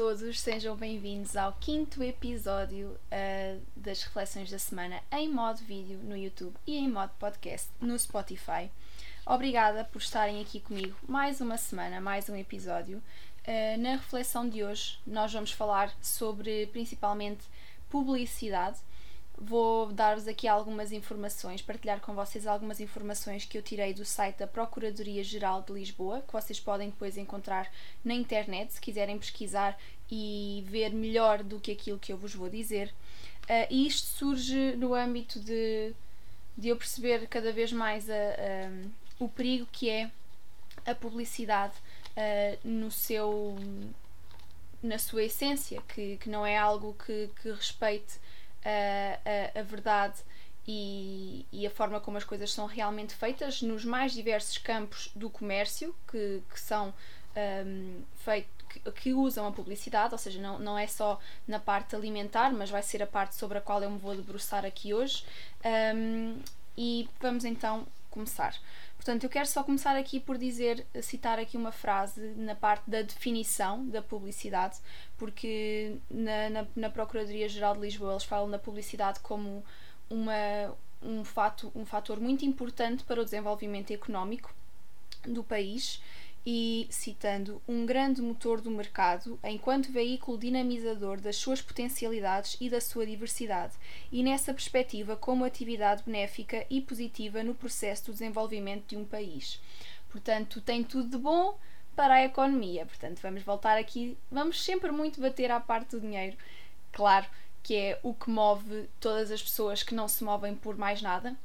todos, sejam bem-vindos ao quinto episódio uh, das Reflexões da Semana em modo vídeo no YouTube e em modo podcast no Spotify. Obrigada por estarem aqui comigo mais uma semana, mais um episódio. Uh, na reflexão de hoje, nós vamos falar sobre principalmente publicidade Vou dar-vos aqui algumas informações, partilhar com vocês algumas informações que eu tirei do site da Procuradoria-Geral de Lisboa, que vocês podem depois encontrar na internet se quiserem pesquisar e ver melhor do que aquilo que eu vos vou dizer. Uh, e isto surge no âmbito de, de eu perceber cada vez mais a, a, o perigo que é a publicidade uh, no seu na sua essência, que, que não é algo que, que respeite a, a, a verdade e, e, a forma como as coisas são realmente feitas nos mais diversos campos do comércio que, que são um, feitos que, usam a publicidade, ou seja, não, não é só na parte alimentar, mas vai ser a parte sobre a qual eu me vou debruçar aqui hoje. Um, e vamos então começar. Portanto, eu quero só começar aqui por dizer, citar aqui uma frase na parte da definição da publicidade, porque na, na, na Procuradoria-Geral de Lisboa eles falam da publicidade como uma, um, fato, um fator muito importante para o desenvolvimento económico do país e, citando, um grande motor do mercado enquanto veículo dinamizador das suas potencialidades e da sua diversidade, e nessa perspectiva como atividade benéfica e positiva no processo do desenvolvimento de um país. Portanto, tem tudo de bom para a economia. Portanto, vamos voltar aqui, vamos sempre muito bater à parte do dinheiro. Claro que é o que move todas as pessoas que não se movem por mais nada,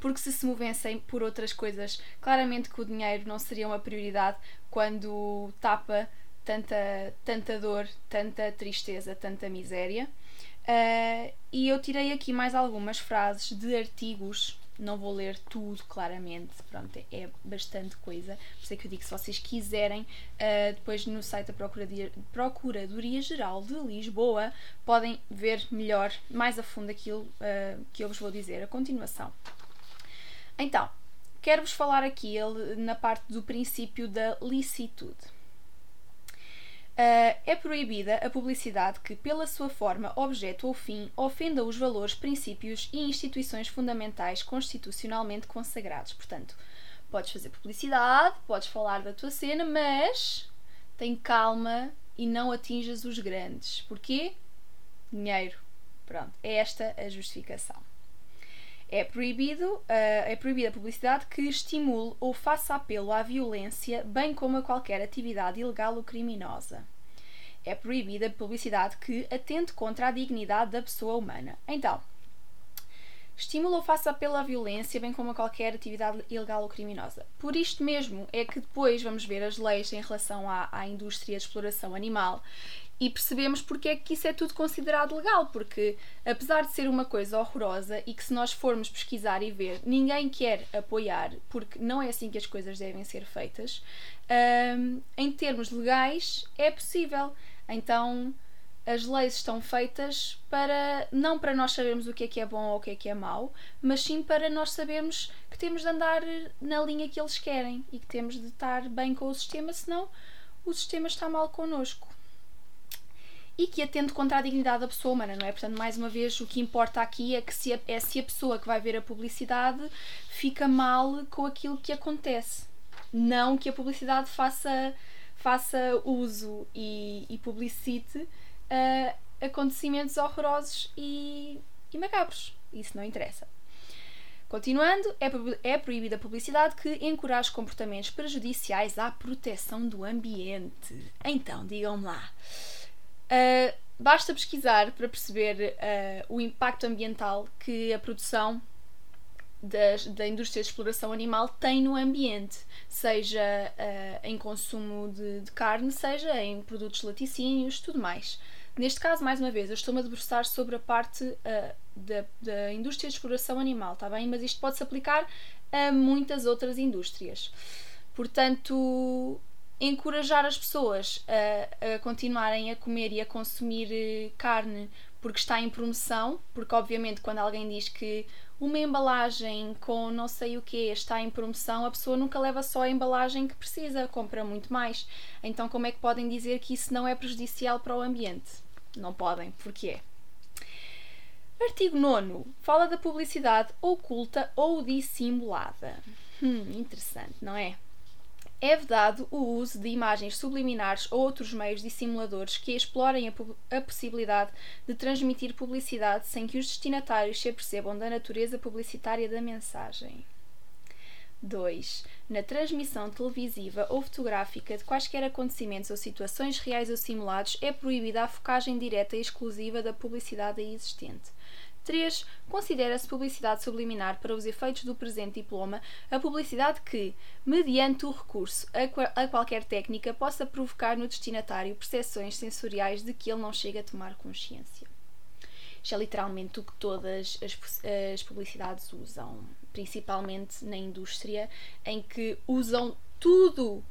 porque se se movessem por outras coisas, claramente que o dinheiro não seria uma prioridade quando tapa tanta, tanta dor, tanta tristeza, tanta miséria. Uh, e eu tirei aqui mais algumas frases de artigos, não vou ler tudo claramente, pronto, é bastante coisa. Por isso é que eu digo se vocês quiserem, uh, depois no site da Procuradoria, Procuradoria Geral de Lisboa, podem ver melhor, mais a fundo aquilo uh, que eu vos vou dizer a continuação. Então, quero-vos falar aqui na parte do princípio da licitude. Uh, é proibida a publicidade que, pela sua forma, objeto ou fim, ofenda os valores, princípios e instituições fundamentais constitucionalmente consagrados. Portanto, podes fazer publicidade, podes falar da tua cena, mas tem calma e não atinjas os grandes. Porquê? Dinheiro. Pronto, é esta a justificação. É proibido, uh, é proibida a publicidade que estimule ou faça apelo à violência, bem como a qualquer atividade ilegal ou criminosa. É proibida a publicidade que atente contra a dignidade da pessoa humana. Então, estimula ou faça apelo à violência, bem como a qualquer atividade ilegal ou criminosa. Por isto mesmo é que depois vamos ver as leis em relação à, à indústria de exploração animal e percebemos porque é que isso é tudo considerado legal, porque apesar de ser uma coisa horrorosa e que se nós formos pesquisar e ver, ninguém quer apoiar, porque não é assim que as coisas devem ser feitas, um, em termos legais é possível. Então as leis estão feitas para não para nós sabermos o que é que é bom ou o que é que é mau, mas sim para nós sabermos que temos de andar na linha que eles querem e que temos de estar bem com o sistema, senão o sistema está mal connosco e que atende contra a dignidade da pessoa humana, não é? Portanto, mais uma vez, o que importa aqui é que se a, é se a pessoa que vai ver a publicidade fica mal com aquilo que acontece. Não que a publicidade faça, faça uso e, e publicite uh, acontecimentos horrorosos e, e macabros. Isso não interessa. Continuando, é, é proibida a publicidade que encoraje comportamentos prejudiciais à proteção do ambiente. Então, digam-me lá. Uh, basta pesquisar para perceber uh, o impacto ambiental que a produção das, da indústria de exploração animal tem no ambiente, seja uh, em consumo de, de, carne, seja em produtos laticínios, tudo mais. Neste caso, mais uma vez, eu estou-me a debruçar sobre a parte uh, da, da indústria de exploração animal, está bem? Mas isto pode-se aplicar a muitas outras indústrias. Portanto, encorajar as pessoas a, a, continuarem a comer e a consumir eh, carne porque está em promoção, porque obviamente quando alguém diz que uma embalagem com não sei o que está em promoção, a pessoa nunca leva só a embalagem que precisa, compra muito mais. Então como é que podem dizer que isso não é prejudicial para o ambiente? Não podem, porque é. Artigo 9. Fala da publicidade oculta ou dissimulada. Hum, interessante, não é? É vedado o uso de imagens subliminares ou outros meios dissimuladores que explorem a, a, possibilidade de transmitir publicidade sem que os destinatários se apercebam da natureza publicitária da mensagem. 2. Na transmissão televisiva ou fotográfica de quaisquer acontecimentos ou situações reais ou simulados, é proibida a focagem direta e exclusiva da publicidade existente. 3. Considera-se publicidade subliminar para os efeitos do presente diploma a publicidade que, mediante o recurso a, a qualquer técnica, possa provocar no destinatário percepções sensoriais de que ele não chega a tomar consciência. Isto é literalmente o que todas as, as publicidades usam, principalmente na indústria, em que usam tudo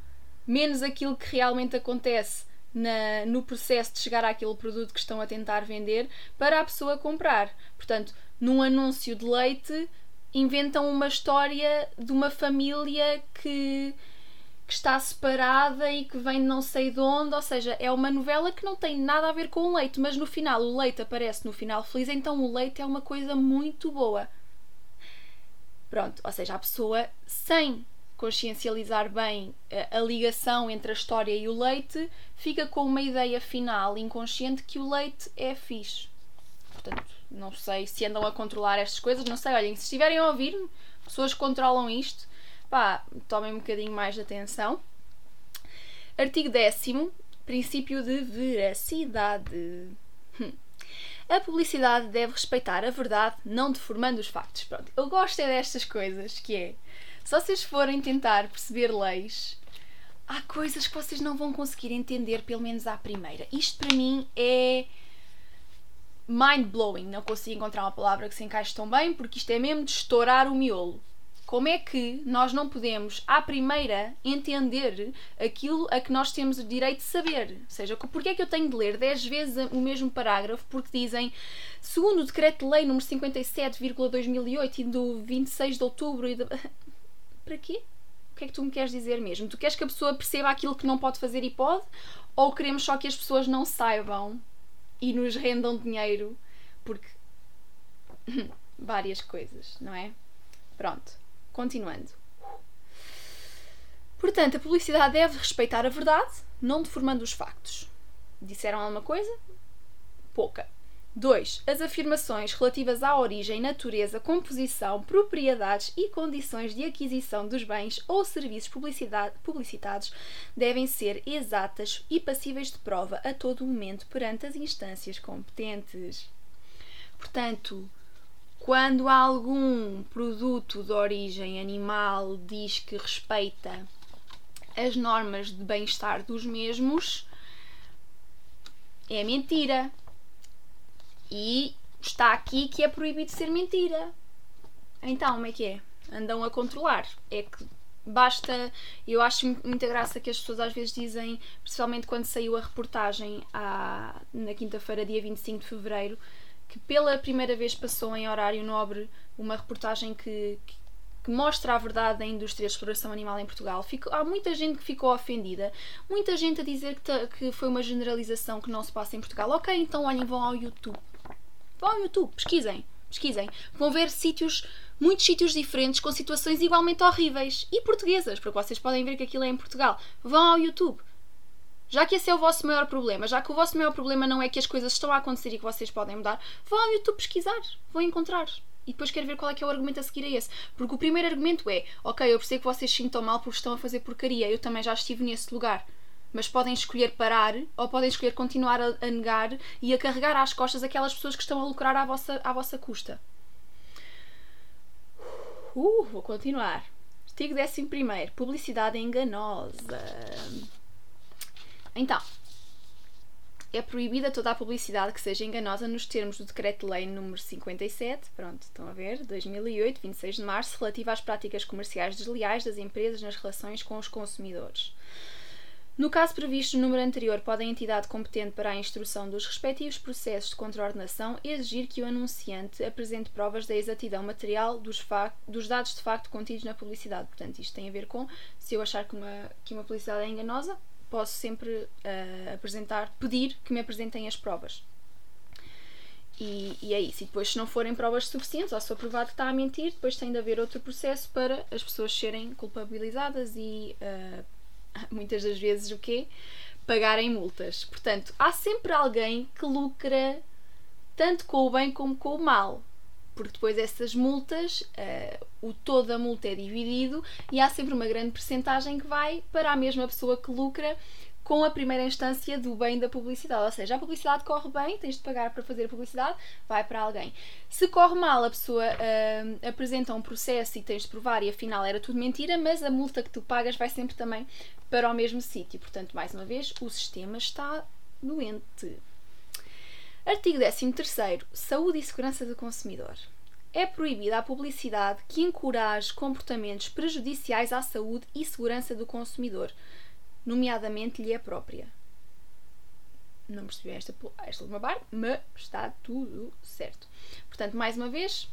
menos aquilo que realmente acontece na, no processo de chegar àquele produto que estão a tentar vender para a pessoa comprar. Portanto, num anúncio de leite, inventam uma história de uma família que, que está separada e que vem de não sei de onde, ou seja, é uma novela que não tem nada a ver com o leite, mas no final o leite aparece no final feliz, então o leite é uma coisa muito boa. Pronto, ou seja, a pessoa sem consciencializar bem a, a, ligação entre a história e o leite, fica com uma ideia final inconsciente que o leite é fixe. Portanto, não sei se andam a controlar estas coisas, não sei, olhem, se estiverem a ouvir, pessoas que controlam isto, pá, tomem um bocadinho mais de atenção. Artigo 10 princípio de veracidade. Hum. A publicidade deve respeitar a verdade, não deformando os factos. Pronto, eu gosto é destas coisas, que é se vocês forem tentar perceber leis, há coisas que vocês não vão conseguir entender, pelo menos à primeira. Isto para mim é mind blowing. Não consigo encontrar uma palavra que se encaixe tão bem, porque isto é mesmo de estourar o miolo. Como é que nós não podemos, à primeira, entender aquilo a que nós temos o direito de saber? Ou seja, porque é que eu tenho de ler 10 vezes o mesmo parágrafo? Porque dizem, segundo o Decreto-Lei número 57,2008 e do 26 de outubro e de para quê? O que é que tu me queres dizer mesmo? Tu queres que a pessoa perceba aquilo que não pode fazer e pode? Ou queremos só que as pessoas não saibam e nos rendam dinheiro? Porque. várias coisas, não é? Pronto, continuando. Portanto, a publicidade deve respeitar a verdade, não deformando os factos. Disseram alguma coisa? Pouca. 2. As afirmações relativas à origem, natureza, composição, propriedades e condições de aquisição dos bens ou serviços publicitados devem ser exatas e passíveis de prova a todo momento perante as instâncias competentes. Portanto, quando algum produto de origem animal diz que respeita as normas de bem-estar dos mesmos, é mentira e está aqui que é proibido ser mentira. Então, como é que é? Andam a controlar. É que basta. Eu acho muita graça que as pessoas às vezes dizem, principalmente quando saiu a reportagem à, na quinta-feira, dia 25 de fevereiro, que pela primeira vez passou em horário nobre uma reportagem que, que que mostra a verdade da indústria de exploração animal em Portugal. Fico, há muita gente que ficou ofendida, muita gente a dizer que, que foi uma generalização que não se passa em Portugal. Ok, então olhem, vão ao YouTube. Vão ao YouTube, pesquisem, pesquisem. Vão ver sítios, muitos sítios diferentes com situações igualmente horríveis e portuguesas, porque vocês podem ver que aquilo é em Portugal. Vão ao YouTube. Já que esse é o vosso maior problema, já que o vosso maior problema não é que as coisas estão a acontecer e que vocês podem mudar, vão ao YouTube pesquisar, vão encontrar e depois quero ver qual é que é o argumento a seguir a esse. Porque o primeiro argumento é: ok, eu percebo que vocês se sintam mal porque estão a fazer porcaria, eu também já estive nesse lugar. Mas podem escolher parar ou podem escolher continuar a, a negar e a carregar às costas aquelas pessoas que estão a lucrar à vossa, à vossa custa. Uh, vou continuar. Artigo 11. Publicidade enganosa. Então, é proibida toda a publicidade que seja enganosa nos termos do Decreto-Lei número 57, pronto, estão a ver, 2008, 26 de março, relativa às práticas comerciais desleais das empresas nas relações com os consumidores. No caso previsto no número anterior, pode a entidade competente para a instrução dos respectivos processos de contraordenação exigir que o anunciante apresente provas da exatidão material dos, dos, dados de facto contidos na publicidade. Portanto, isto tem a ver com se eu achar que uma, que uma publicidade é enganosa, posso sempre uh, apresentar, pedir que me apresentem as provas. E, e, é isso. E depois, se não forem provas suficientes, ou se for provado que está a mentir, depois tem de haver outro processo para as pessoas serem culpabilizadas e uh, muitas das vezes o quê? Pagarem multas. Portanto, há sempre alguém que lucra tanto com o bem como com o mal. Porque depois essas multas, uh, o todo da multa é dividido e há sempre uma grande percentagem que vai para a mesma pessoa que lucra com a primeira instância do bem da publicidade. Ou seja, a publicidade corre bem, tens de pagar para fazer a publicidade, vai para alguém. Se corre mal, a pessoa uh, apresenta um processo e tens de provar e afinal era tudo mentira, mas a multa que tu pagas vai sempre também para o mesmo sítio. Portanto, mais uma vez, o sistema está doente. Artigo 13. Saúde e segurança do consumidor. É proibida a publicidade que encoraje comportamentos prejudiciais à saúde e segurança do consumidor nomeadamente lhe é própria. Não percebi esta, esta última parte, mas está tudo certo. Portanto, mais uma vez,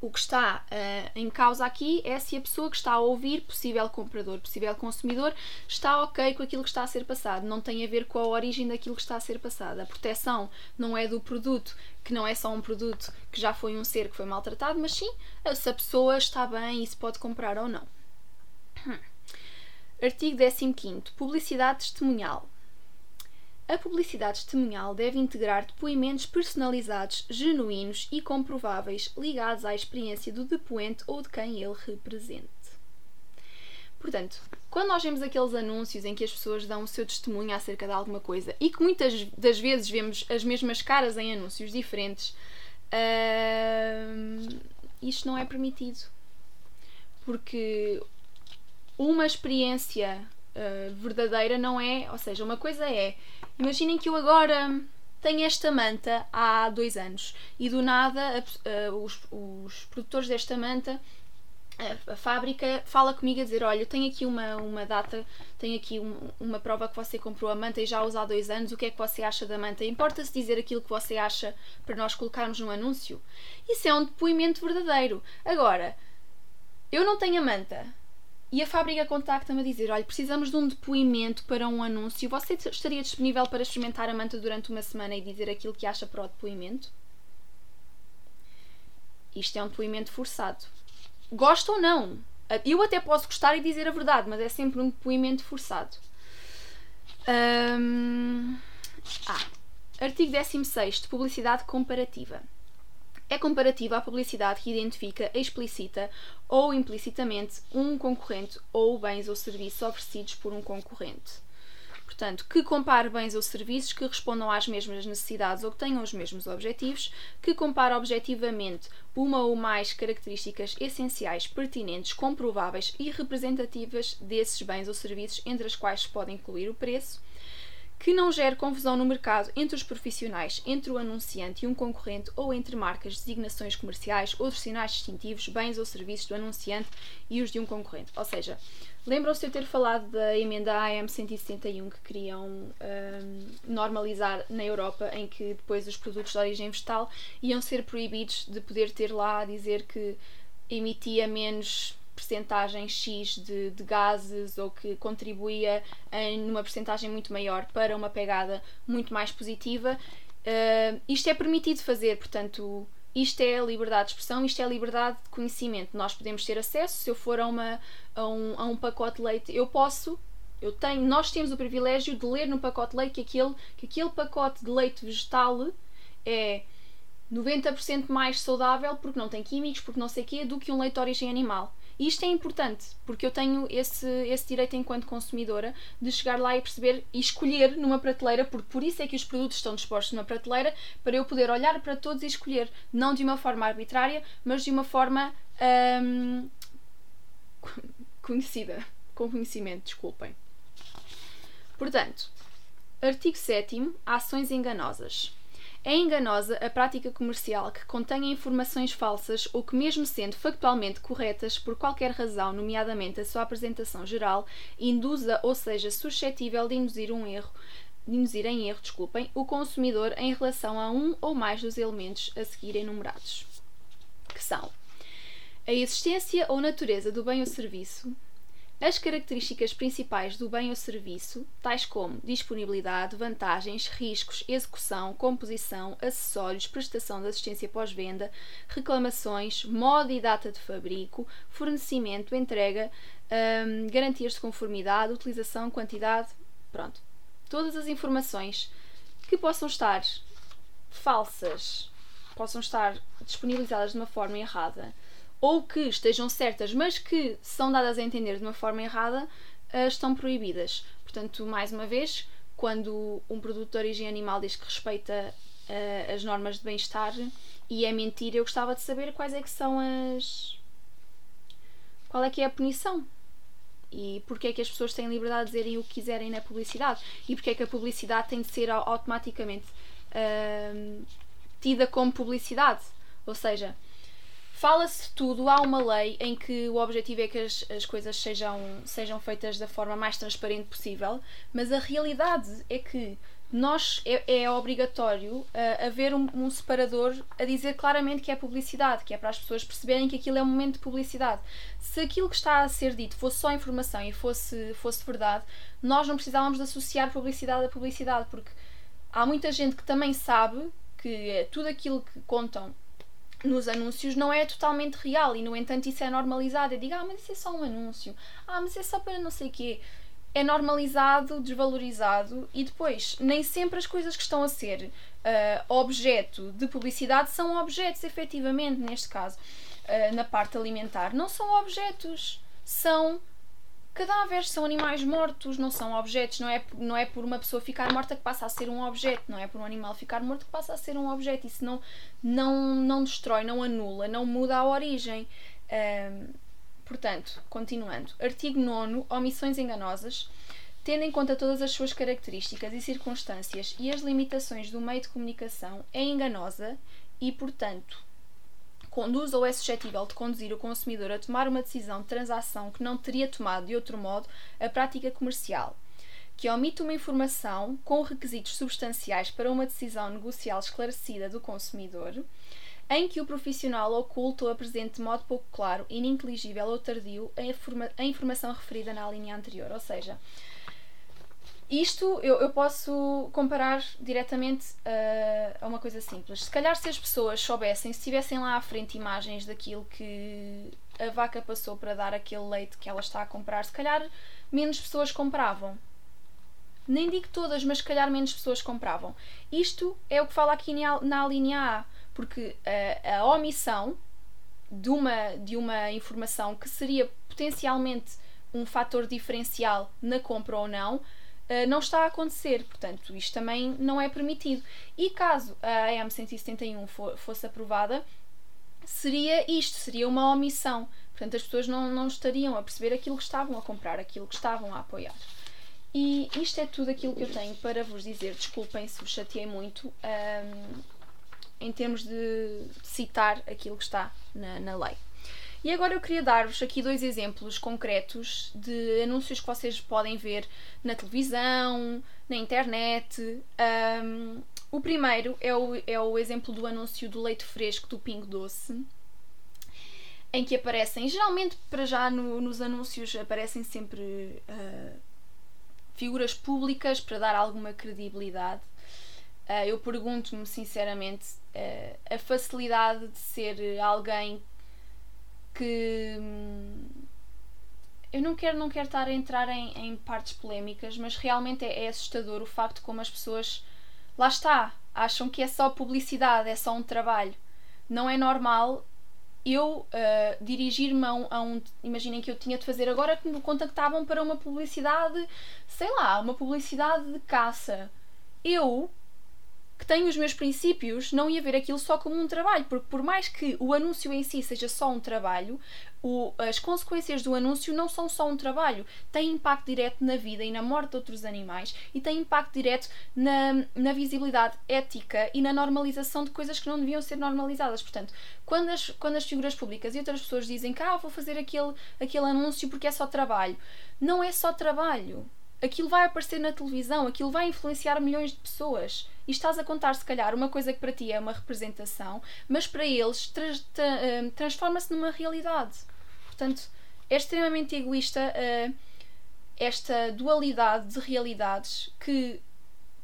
o que está uh, em causa aqui é se a pessoa que está a ouvir, possível comprador, possível consumidor, está ok com aquilo que está a ser passado. Não tem a ver com a origem daquilo que está a ser passado. A proteção não é do produto, que não é só um produto que já foi um ser que foi maltratado, mas sim se a pessoa está bem e se pode comprar ou não. Artigo 15. Publicidade testemunhal. A publicidade testemunhal deve integrar depoimentos personalizados, genuínos e comprováveis ligados à experiência do depoente ou de quem ele represente. Portanto, quando nós vemos aqueles anúncios em que as pessoas dão o seu testemunho acerca de alguma coisa e que muitas das vezes vemos as mesmas caras em anúncios diferentes, uh, isto não é permitido. Porque uma experiência uh, verdadeira não é. Ou seja, uma coisa é. Imaginem que eu agora tenho esta manta há dois anos e do nada uh, os, os produtores desta manta a, fábrica fala comigo a dizer: Olha, tenho aqui uma, uma data, tenho aqui um, uma prova que você comprou a manta e já usa há dois anos. O que é que você acha da manta? Importa-se dizer aquilo que você acha para nós colocarmos no anúncio? Isso é um depoimento verdadeiro. Agora, eu não tenho a manta, e a fábrica contacta-me a dizer: olha, precisamos de um depoimento para um anúncio. Você estaria disponível para experimentar a manta durante uma semana e dizer aquilo que acha para o depoimento? Isto é um depoimento forçado. Gosta ou não? Eu até posso gostar e dizer a verdade, mas é sempre um depoimento forçado. Hum... Ah, artigo 16. Publicidade comparativa é comparativa à publicidade que identifica explicita ou implicitamente um concorrente ou bens ou serviços oferecidos por um concorrente. Portanto, que compare bens ou serviços que respondam às mesmas necessidades ou que tenham os mesmos objetivos, que compare objetivamente uma ou mais características essenciais, pertinentes, comprováveis e representativas desses bens ou serviços, entre as quais se pode incluir o preço, que não gere confusão no mercado entre os profissionais, entre o anunciante e um concorrente ou entre marcas, designações comerciais, outros sinais distintivos, bens ou serviços do anunciante e os de um concorrente. Ou seja, lembram-se de eu ter falado da emenda AM 171 que queriam um, normalizar na Europa, em que depois os produtos de origem vegetal iam ser proibidos de poder ter lá a dizer que emitia menos percentagem X de, de, gases ou que contribuía em numa percentagem muito maior para uma pegada muito mais positiva. Uh, isto é permitido fazer, portanto, isto é a liberdade de expressão, isto é a liberdade de conhecimento. Nós podemos ter acesso, se eu for a, uma, a, um, a um pacote de leite, eu posso, eu tenho, nós temos o privilégio de ler no pacote de leite que aquele, que aquele pacote de leite vegetal é 90% mais saudável porque não tem químicos, porque não sei o quê, do que um leite de origem animal. E isto é importante, porque eu tenho esse, esse direito enquanto consumidora de chegar lá e perceber e escolher numa prateleira, porque por isso é que os produtos estão dispostos numa prateleira, para eu poder olhar para todos e escolher, não de uma forma arbitrária, mas de uma forma hum, conhecida, com conhecimento, desculpem. Portanto, artigo 7 ações enganosas. É enganosa a prática comercial que contenha informações falsas ou que, mesmo sendo factualmente corretas, por qualquer razão, nomeadamente a sua apresentação geral, induza ou seja suscetível de induzir um erro induzir em erro, desculpem, o consumidor em relação a um ou mais dos elementos a seguir enumerados, que são a existência ou natureza do bem ou serviço, as características principais do bem ou serviço, tais como disponibilidade, vantagens, riscos, execução, composição, acessórios, prestação de assistência pós-venda, reclamações, modo e data de fabrico, fornecimento, entrega, hum, garantias de conformidade, utilização, quantidade, pronto. Todas as informações que possam estar falsas, possam estar disponibilizadas de uma forma errada, ou que estejam certas, mas que são dadas a entender de uma forma errada, uh, estão proibidas. Portanto, mais uma vez, quando um produto de origem animal diz que respeita uh, as normas de bem-estar e é mentira, eu gostava de saber quais é que são as. qual é que é a punição. E porque é que as pessoas têm liberdade de dizerem o que quiserem na publicidade? E porque é que a publicidade tem de ser automaticamente uh, tida como publicidade? Ou seja, Fala-se tudo, há uma lei em que o objetivo é que as, as coisas sejam, sejam feitas da forma mais transparente possível, mas a realidade é que nós é, é obrigatório uh, haver um, um, separador a dizer claramente que é publicidade, que é para as pessoas perceberem que aquilo é um momento de publicidade. Se aquilo que está a ser dito fosse só informação e fosse, fosse verdade, nós não precisávamos de associar publicidade a publicidade, porque há muita gente que também sabe que tudo aquilo que contam nos anúncios não é totalmente real e no entanto isso é normalizado. Eu digo, ah, mas isso é só um anúncio, ah, mas é só para não sei o quê. É normalizado, desvalorizado e depois nem sempre as coisas que estão a ser uh, objeto de publicidade são objetos, efetivamente, neste caso, uh, na parte alimentar. Não são objetos, são cadáveres são animais mortos, não são objetos. Não é, não é por uma pessoa ficar morta que passa a ser um objeto, não é por um animal ficar morto que passa a ser um objeto. Isso não, não, não destrói, não anula, não muda a origem. Um, portanto, continuando. Artigo 9. Omissões enganosas. Tendo em conta todas as suas características e circunstâncias e as limitações do meio de comunicação, é enganosa e, portanto, conduz ou é suscetível de conduzir o consumidor a tomar uma decisão de transação que não teria tomado de outro modo a prática comercial, que omite uma informação com requisitos substanciais para uma decisão negocial esclarecida do consumidor, em que o profissional oculta ou apresente de modo pouco claro, ininteligível ou tardio a, informa a informação referida na linha anterior. Ou seja, isto eu, eu posso comparar diretamente uh, a uma coisa simples. Se calhar se as pessoas soubessem, se tivessem lá à frente imagens daquilo que a vaca passou para dar aquele leite que ela está a comprar, se calhar menos pessoas compravam. Nem digo todas, mas se calhar menos pessoas compravam. Isto é o que fala aqui na linha A, porque a, a omissão de uma, de uma informação que seria potencialmente um fator diferencial na compra ou não, eh, não está a acontecer. Portanto, isto também não é permitido. E caso a AM 171 for, fosse aprovada, seria isto, seria uma omissão. Portanto, as pessoas não, não estariam a perceber aquilo que estavam a comprar, aquilo que estavam a apoiar. E isto é tudo aquilo que eu tenho para vos dizer. Desculpem se vos chateei muito um, ehm, em termos de citar aquilo que está na, na lei. E agora eu queria dar-vos aqui dois exemplos concretos de anúncios que vocês podem ver na televisão, na internet. Um, o primeiro é o, é o exemplo do anúncio do leite fresco do Pingo Doce, em que aparecem, geralmente para já no, nos anúncios aparecem sempre uh, figuras públicas para dar alguma credibilidade. Uh, eu pergunto-me sinceramente uh, a facilidade de ser alguém que hum, eu não quero, não quero estar a entrar em, em partes polémicas, mas realmente é, é, assustador o facto como as pessoas lá está, acham que é só publicidade, é só um trabalho. Não é normal eu uh, dirigir-me a, um, a um. Imaginem que eu tinha de fazer agora que me contactavam para uma publicidade, sei lá, uma publicidade de caça. Eu que tenho os meus princípios, não ia ver aquilo só como um trabalho, porque por mais que o anúncio em si seja só um trabalho, o, as consequências do anúncio não são só um trabalho, têm impacto direto na vida e na morte de outros animais e têm impacto direto na, na visibilidade ética e na normalização de coisas que não deviam ser normalizadas. Portanto, quando as, quando as figuras públicas e outras pessoas dizem que ah, vou fazer aquele, aquele anúncio porque é só trabalho, não é só trabalho aquilo vai aparecer na televisão, aquilo vai influenciar milhões de pessoas. E estás a contar, se calhar, uma coisa que para ti é uma representação, mas para eles tra tra uh, transforma-se numa realidade. Portanto, é extremamente egoísta uh, esta dualidade de realidades que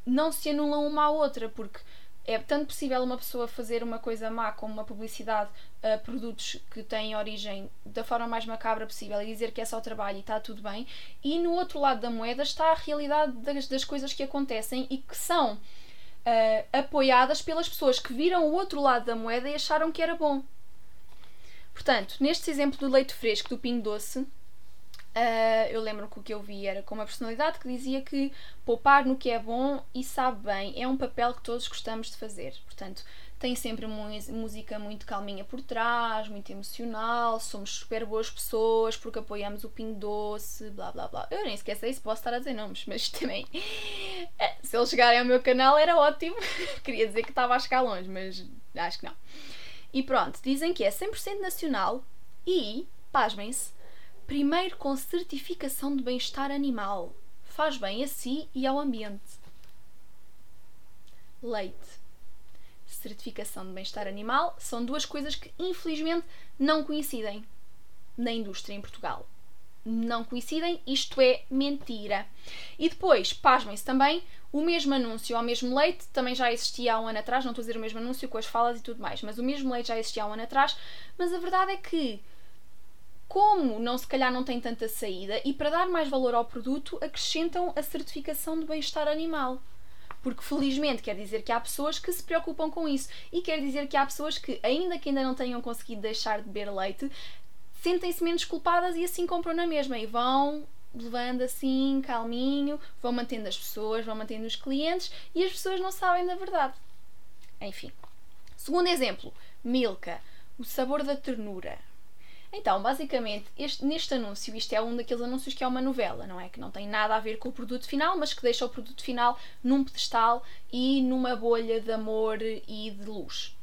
não se anulam uma à outra, porque é tanto possível uma pessoa fazer uma coisa má como uma publicidade a produtos que têm origem da forma mais macabra possível e dizer que é só trabalho e está tudo bem, e no outro lado da moeda está a realidade das, das coisas que acontecem e que são uh, apoiadas pelas pessoas que viram o outro lado da moeda e acharam que era bom. Portanto, neste exemplo do leite fresco do Pingo Doce, Uh, eu lembro que o que eu vi era com uma personalidade que dizia que poupar no que é bom e sabe bem é um papel que todos gostamos de fazer. Portanto, tem sempre música muito calminha por trás, muito emocional, somos super boas pessoas porque apoiamos o Pingo Doce, blá blá blá. Eu nem sequer sei se posso estar a dizer nomes, mas também. Eh, se eles chegarem ao meu canal era ótimo. Queria dizer que estava a chegar longe, mas acho que não. E pronto, dizem que é 100% nacional e, pasmem-se, Primeiro com certificação de bem-estar animal. Faz bem a si e ao ambiente. Leite. Certificação de bem-estar animal são duas coisas que infelizmente não coincidem na indústria em Portugal. Não coincidem, isto é mentira. E depois, pasmem-se também, o mesmo anúncio ao mesmo leite também já existia há um ano atrás, não estou a dizer o mesmo anúncio com as falas e tudo mais, mas o mesmo leite já existia há um ano atrás, mas a verdade é que como não se calhar não tem tanta saída e para dar mais valor ao produto acrescentam a certificação de bem-estar animal. Porque felizmente quer dizer que há pessoas que se preocupam com isso e quer dizer que há pessoas que, ainda que ainda não tenham conseguido deixar de beber leite, sentem-se menos culpadas e assim compram na mesma e vão levando assim, calminho, vão mantendo as pessoas, vão mantendo os clientes e as pessoas não sabem da verdade. Enfim. Segundo exemplo, Milka, o sabor da ternura. Então, basicamente, este, neste anúncio, isto é um daqueles anúncios que é uma novela, não é? Que não tem nada a ver com o produto final, mas que deixa o produto final num pedestal e numa bolha de amor e de luz.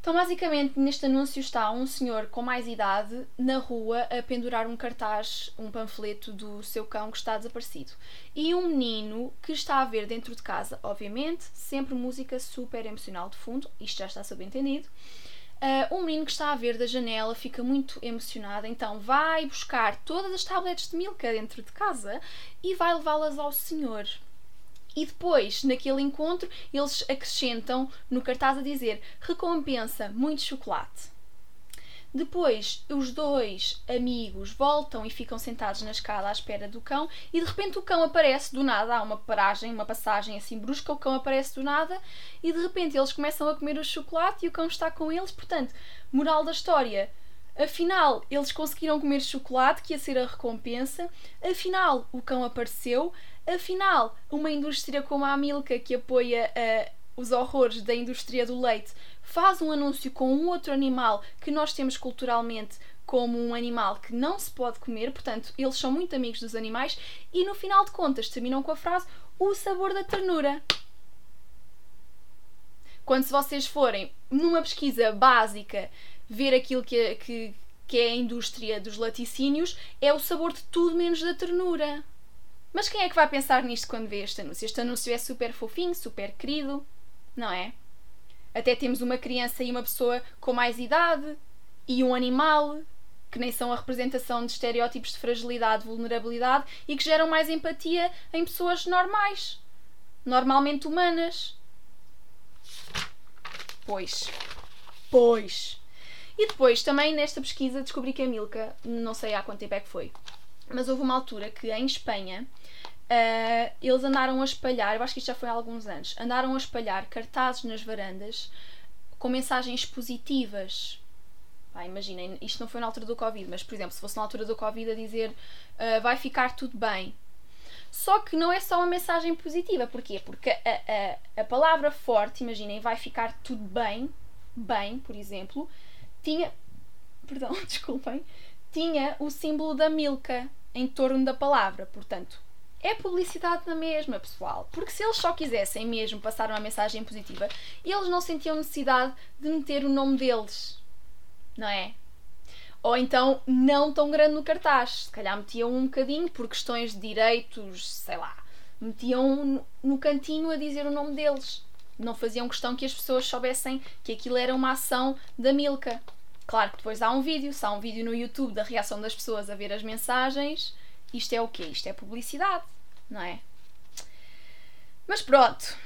Então, basicamente, neste anúncio está um senhor com mais idade na rua a pendurar um cartaz, um panfleto do seu cão que está desaparecido. E um menino que está a ver dentro de casa, obviamente, sempre música super emocional de fundo, isto já está subentendido. Uh, um menino que está a ver da janela fica muito emocionado, então vai buscar todas as tabletes de Milka dentro de casa e vai levá-las ao senhor. E depois, naquele encontro, eles acrescentam no cartaz a dizer recompensa muito chocolate. Depois, os dois amigos voltam e ficam sentados na escada à espera do cão, e de repente o cão aparece do nada. Há uma paragem, uma passagem assim brusca, o cão aparece do nada, e de repente eles começam a comer o chocolate e o cão está com eles. Portanto, moral da história: afinal, eles conseguiram comer chocolate, que ia ser a recompensa, afinal, o cão apareceu, afinal, uma indústria como a Milka, que apoia uh, os horrores da indústria do leite faz um anúncio com um outro animal que nós temos culturalmente como um animal que não se pode comer, portanto, eles são muito amigos dos animais, e no final de contas terminam com a frase: o sabor da ternura. Quando se vocês forem numa pesquisa básica ver aquilo que, que, que é a indústria dos laticínios, é o sabor de tudo menos da ternura. Mas quem é que vai pensar nisto quando vê este anúncio? Este anúncio é super fofinho, super querido, não é? Até temos uma criança e uma pessoa com mais idade e um animal que nem são a representação de estereótipos de fragilidade, vulnerabilidade e que geram mais empatia em pessoas normais, normalmente humanas. Pois. Pois. E depois, também nesta pesquisa, descobri que a Milka, não sei há quanto tempo é que foi, mas houve uma altura que em Espanha Uh, eles andaram a espalhar, eu acho que isto já foi há alguns anos, andaram a espalhar cartazes nas varandas com mensagens positivas. Ah, imaginem, isto não foi na altura do Covid, mas por exemplo, se fosse na altura do Covid a dizer uh, vai ficar tudo bem. Só que não é só uma mensagem positiva. Porquê? Porque a, a, a palavra forte, imaginem, vai ficar tudo bem, bem, por exemplo, tinha. Perdão, desculpem. Tinha o símbolo da Milka em torno da palavra. Portanto, é publicidade na mesma, pessoal. Porque se eles só quisessem mesmo passar uma mensagem positiva, eles não sentiam necessidade de meter o nome deles. Não é? Ou então não tão grande no cartaz. Se calhar metiam um bocadinho por questões de direitos, sei lá. Metiam no cantinho a dizer o nome deles. Não faziam questão que as pessoas soubessem que aquilo era uma ação da Milka. Claro que depois há um vídeo, se há um vídeo no YouTube da reação das pessoas a ver as mensagens, isto é o quê? Isto é publicidade, não é? Mas pronto.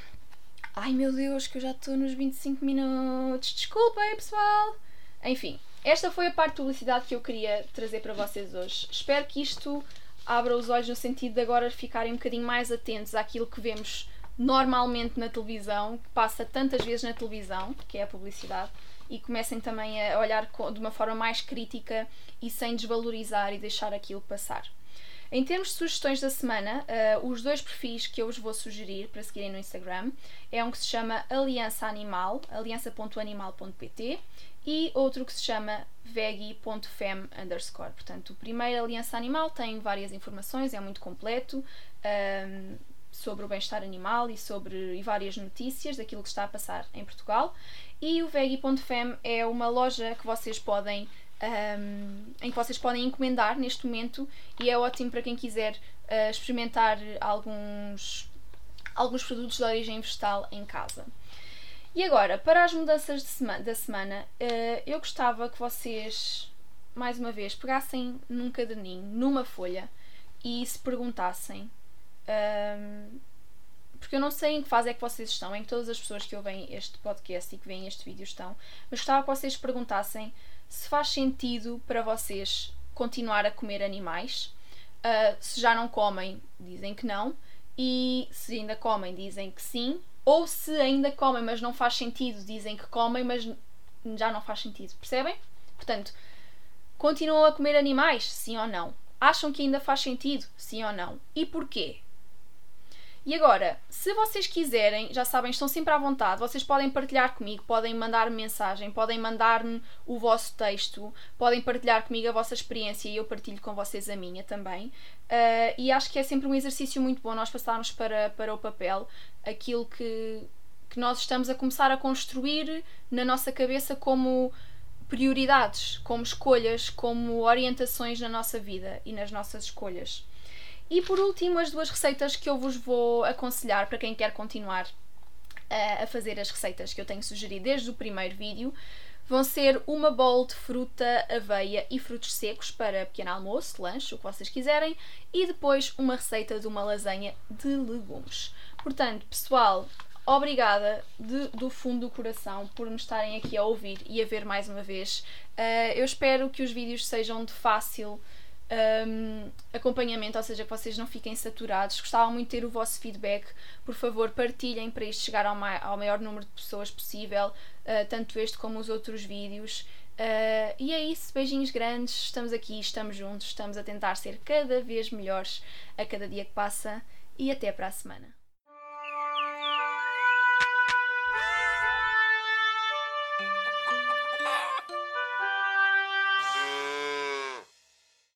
Ai meu Deus, que eu já estou nos 25 minutos. Desculpem, pessoal. Enfim, esta foi a parte de publicidade que eu queria trazer para vocês hoje. Espero que isto abra os olhos no sentido de agora ficarem um bocadinho mais atentos àquilo que vemos normalmente na televisão, que passa tantas vezes na televisão, que é a publicidade, e comecem também a olhar de uma forma mais crítica e sem desvalorizar e deixar aquilo passar. Em termos de sugestões da semana, uh, os dois perfis que eu vos vou sugerir para seguirem no Instagram é um que se chama Aliança Animal, aliança.animal.pt e outro que se chama veggie.fem underscore. Portanto, o primeiro Aliança Animal tem várias informações, é muito completo um, ehm, sobre o bem-estar animal e sobre e várias notícias daquilo que está a passar em Portugal. E o veggie.fem é uma loja que vocês podem um, em que vocês podem encomendar neste momento e é ótimo para quem quiser uh, experimentar alguns, alguns produtos de origem vegetal em casa. E agora, para as mudanças sema da semana, uh, eu gostava que vocês, mais uma vez, pegassem num caderninho, numa folha e se perguntassem. Um, porque eu não sei em que fase é que vocês estão, em que todas as pessoas que ouvem este podcast e que veem este vídeo estão, mas gostava que vocês perguntassem se faz sentido para vocês continuar a comer animais. Uh, se já não comem, dizem que não. E se ainda comem, dizem que sim. Ou se ainda comem, mas não faz sentido, dizem que comem, mas já não faz sentido. Percebem? Portanto, continuam a comer animais? Sim ou não? Acham que ainda faz sentido? Sim ou não? E porquê? E agora, se vocês quiserem, já sabem, estão sempre à vontade, vocês podem partilhar comigo, podem mandar-me mensagem, podem mandar-me o vosso texto, podem partilhar comigo a vossa experiência e eu partilho com vocês a minha também. Uh, e acho que é sempre um exercício muito bom nós passarmos para, para o papel aquilo que, que nós estamos a começar a construir na nossa cabeça como prioridades, como escolhas, como orientações na nossa vida e nas nossas escolhas. E por último, as duas receitas que eu vos vou aconselhar para quem quer continuar a fazer as receitas que eu tenho sugerido desde o primeiro vídeo vão ser uma bowl de fruta, aveia e frutos secos para pequeno almoço, lanche, o que vocês quiserem, e depois uma receita de uma lasanha de legumes. Portanto, pessoal, obrigada de, do fundo do coração por me estarem aqui a ouvir e a ver mais uma vez. Uh, eu espero que os vídeos sejam de fácil um, acompanhamento, ou seja, que vocês não fiquem saturados. Gostava muito de ter o vosso feedback. Por favor, partilhem para isto chegar ao, ma ao maior número de pessoas possível, uh, tanto este como os outros vídeos. Uh, e é isso, beijinhos grandes, estamos aqui, estamos juntos, estamos a tentar ser cada vez melhores a cada dia que passa e até para a semana.